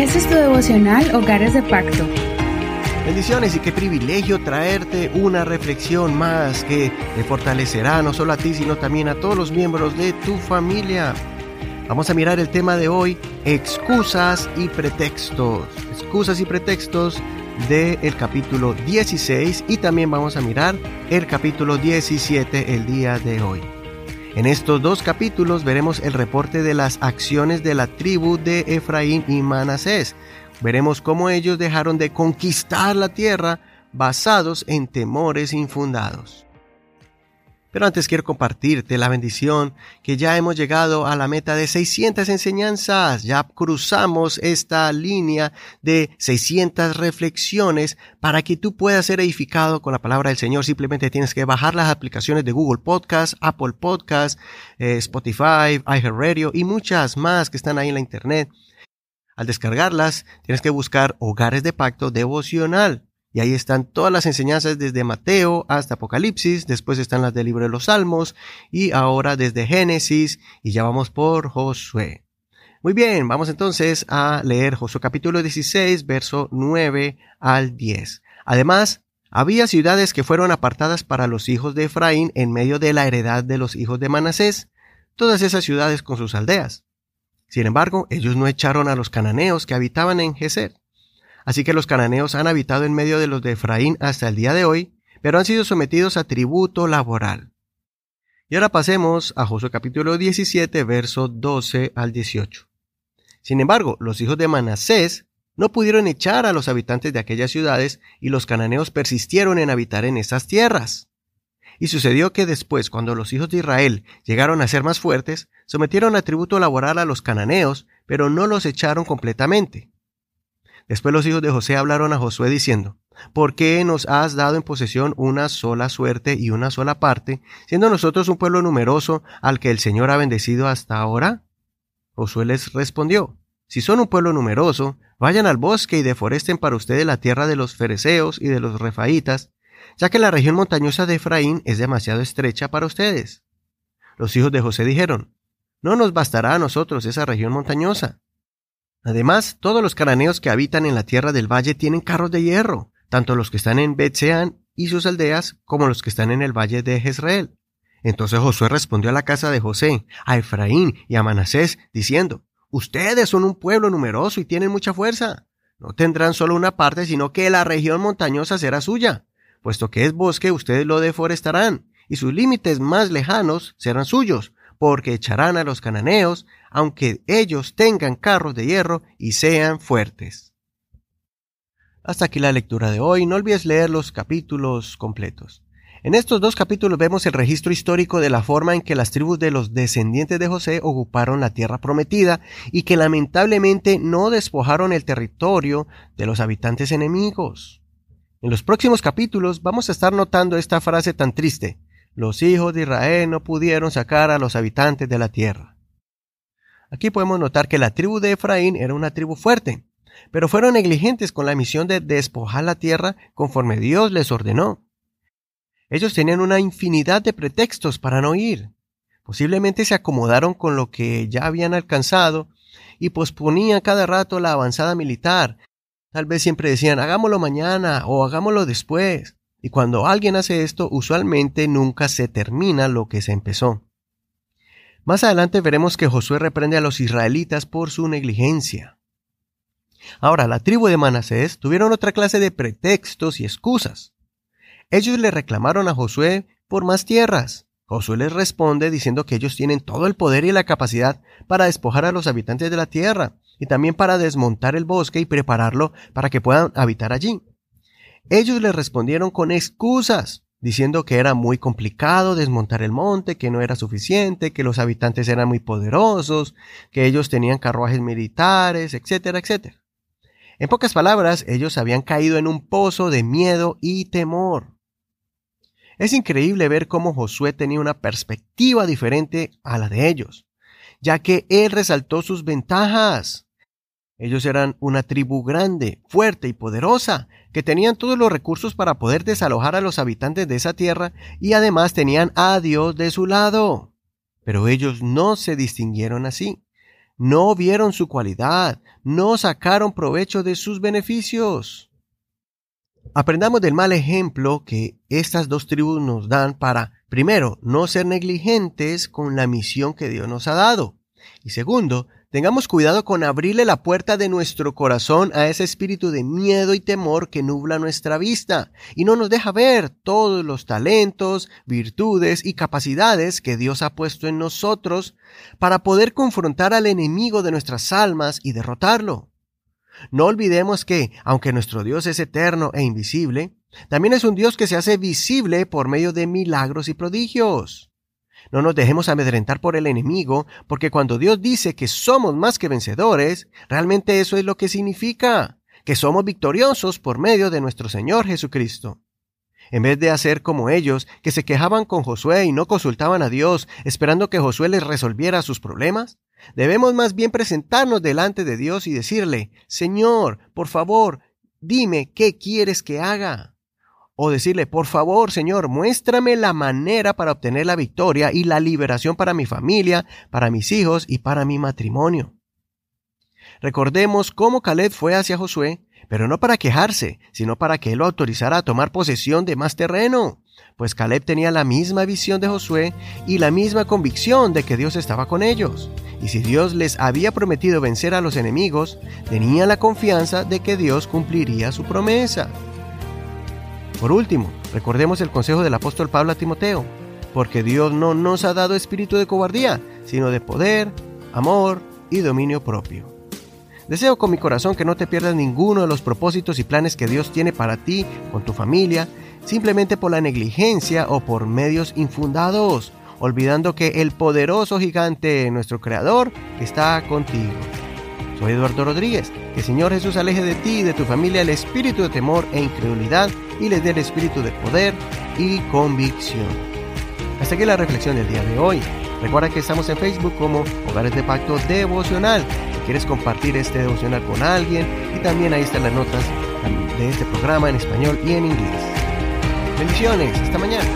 Este es tu devocional Hogares de Pacto. Bendiciones y qué privilegio traerte una reflexión más que te fortalecerá no solo a ti, sino también a todos los miembros de tu familia. Vamos a mirar el tema de hoy, excusas y pretextos. Excusas y pretextos del capítulo 16 y también vamos a mirar el capítulo 17 el día de hoy. En estos dos capítulos veremos el reporte de las acciones de la tribu de Efraín y Manasés. Veremos cómo ellos dejaron de conquistar la tierra basados en temores infundados. Pero antes quiero compartirte la bendición que ya hemos llegado a la meta de 600 enseñanzas. Ya cruzamos esta línea de 600 reflexiones para que tú puedas ser edificado con la palabra del Señor. Simplemente tienes que bajar las aplicaciones de Google Podcast, Apple Podcast, eh, Spotify, iHeartRadio y muchas más que están ahí en la internet. Al descargarlas, tienes que buscar Hogares de Pacto Devocional. Y ahí están todas las enseñanzas desde Mateo hasta Apocalipsis, después están las del libro de los Salmos y ahora desde Génesis y ya vamos por Josué. Muy bien, vamos entonces a leer Josué capítulo 16, verso 9 al 10. Además, había ciudades que fueron apartadas para los hijos de Efraín en medio de la heredad de los hijos de Manasés, todas esas ciudades con sus aldeas. Sin embargo, ellos no echaron a los cananeos que habitaban en Geser Así que los cananeos han habitado en medio de los de Efraín hasta el día de hoy, pero han sido sometidos a tributo laboral. Y ahora pasemos a Josué capítulo 17, verso 12 al 18. Sin embargo, los hijos de Manasés no pudieron echar a los habitantes de aquellas ciudades y los cananeos persistieron en habitar en esas tierras. Y sucedió que después, cuando los hijos de Israel llegaron a ser más fuertes, sometieron a tributo laboral a los cananeos, pero no los echaron completamente. Después los hijos de José hablaron a Josué diciendo, ¿Por qué nos has dado en posesión una sola suerte y una sola parte, siendo nosotros un pueblo numeroso al que el Señor ha bendecido hasta ahora? Josué les respondió, Si son un pueblo numeroso, vayan al bosque y deforesten para ustedes la tierra de los fereceos y de los refaitas, ya que la región montañosa de Efraín es demasiado estrecha para ustedes. Los hijos de José dijeron, No nos bastará a nosotros esa región montañosa. Además, todos los cananeos que habitan en la tierra del valle tienen carros de hierro, tanto los que están en Betseán y sus aldeas como los que están en el valle de Jezreel. Entonces Josué respondió a la casa de José, a Efraín y a Manasés, diciendo, Ustedes son un pueblo numeroso y tienen mucha fuerza. No tendrán solo una parte, sino que la región montañosa será suya. Puesto que es bosque, ustedes lo deforestarán, y sus límites más lejanos serán suyos, porque echarán a los cananeos, aunque ellos tengan carros de hierro y sean fuertes. Hasta aquí la lectura de hoy, no olvides leer los capítulos completos. En estos dos capítulos vemos el registro histórico de la forma en que las tribus de los descendientes de José ocuparon la tierra prometida y que lamentablemente no despojaron el territorio de los habitantes enemigos. En los próximos capítulos vamos a estar notando esta frase tan triste los hijos de Israel no pudieron sacar a los habitantes de la tierra. Aquí podemos notar que la tribu de Efraín era una tribu fuerte, pero fueron negligentes con la misión de despojar la tierra conforme Dios les ordenó. Ellos tenían una infinidad de pretextos para no ir. Posiblemente se acomodaron con lo que ya habían alcanzado y posponían cada rato la avanzada militar. Tal vez siempre decían hagámoslo mañana o hagámoslo después. Y cuando alguien hace esto, usualmente nunca se termina lo que se empezó. Más adelante veremos que Josué reprende a los israelitas por su negligencia. Ahora, la tribu de Manasés tuvieron otra clase de pretextos y excusas. Ellos le reclamaron a Josué por más tierras. Josué les responde diciendo que ellos tienen todo el poder y la capacidad para despojar a los habitantes de la tierra y también para desmontar el bosque y prepararlo para que puedan habitar allí. Ellos le respondieron con excusas, diciendo que era muy complicado desmontar el monte, que no era suficiente, que los habitantes eran muy poderosos, que ellos tenían carruajes militares, etcétera, etcétera. En pocas palabras, ellos habían caído en un pozo de miedo y temor. Es increíble ver cómo Josué tenía una perspectiva diferente a la de ellos, ya que él resaltó sus ventajas. Ellos eran una tribu grande, fuerte y poderosa, que tenían todos los recursos para poder desalojar a los habitantes de esa tierra y además tenían a Dios de su lado. Pero ellos no se distinguieron así. no vieron su cualidad, no sacaron provecho de sus beneficios. Aprendamos del mal ejemplo que estas dos tribus nos dan para, primero, no ser negligentes con la misión que Dios nos ha dado. Y segundo, tengamos cuidado con abrirle la puerta de nuestro corazón a ese espíritu de miedo y temor que nubla nuestra vista y no nos deja ver todos los talentos, virtudes y capacidades que Dios ha puesto en nosotros para poder confrontar al enemigo de nuestras almas y derrotarlo. No olvidemos que, aunque nuestro Dios es eterno e invisible, también es un Dios que se hace visible por medio de milagros y prodigios. No nos dejemos amedrentar por el enemigo, porque cuando Dios dice que somos más que vencedores, realmente eso es lo que significa, que somos victoriosos por medio de nuestro Señor Jesucristo. En vez de hacer como ellos, que se quejaban con Josué y no consultaban a Dios, esperando que Josué les resolviera sus problemas, debemos más bien presentarnos delante de Dios y decirle, Señor, por favor, dime qué quieres que haga. O decirle, por favor, Señor, muéstrame la manera para obtener la victoria y la liberación para mi familia, para mis hijos y para mi matrimonio. Recordemos cómo Caleb fue hacia Josué pero no para quejarse, sino para que él lo autorizara a tomar posesión de más terreno, pues Caleb tenía la misma visión de Josué y la misma convicción de que Dios estaba con ellos. Y si Dios les había prometido vencer a los enemigos, tenía la confianza de que Dios cumpliría su promesa. Por último, recordemos el consejo del apóstol Pablo a Timoteo, porque Dios no nos ha dado espíritu de cobardía, sino de poder, amor y dominio propio. Deseo con mi corazón que no te pierdas ninguno de los propósitos y planes que Dios tiene para ti, con tu familia, simplemente por la negligencia o por medios infundados, olvidando que el poderoso gigante, nuestro Creador, está contigo. Soy Eduardo Rodríguez. Que Señor Jesús aleje de ti y de tu familia el espíritu de temor e incredulidad y les dé el espíritu de poder y convicción. Hasta aquí la reflexión del día de hoy. Recuerda que estamos en Facebook como Hogares de Pacto Devocional quieres compartir este devocional con alguien y también ahí están las notas de este programa en español y en inglés. Bendiciones, hasta mañana.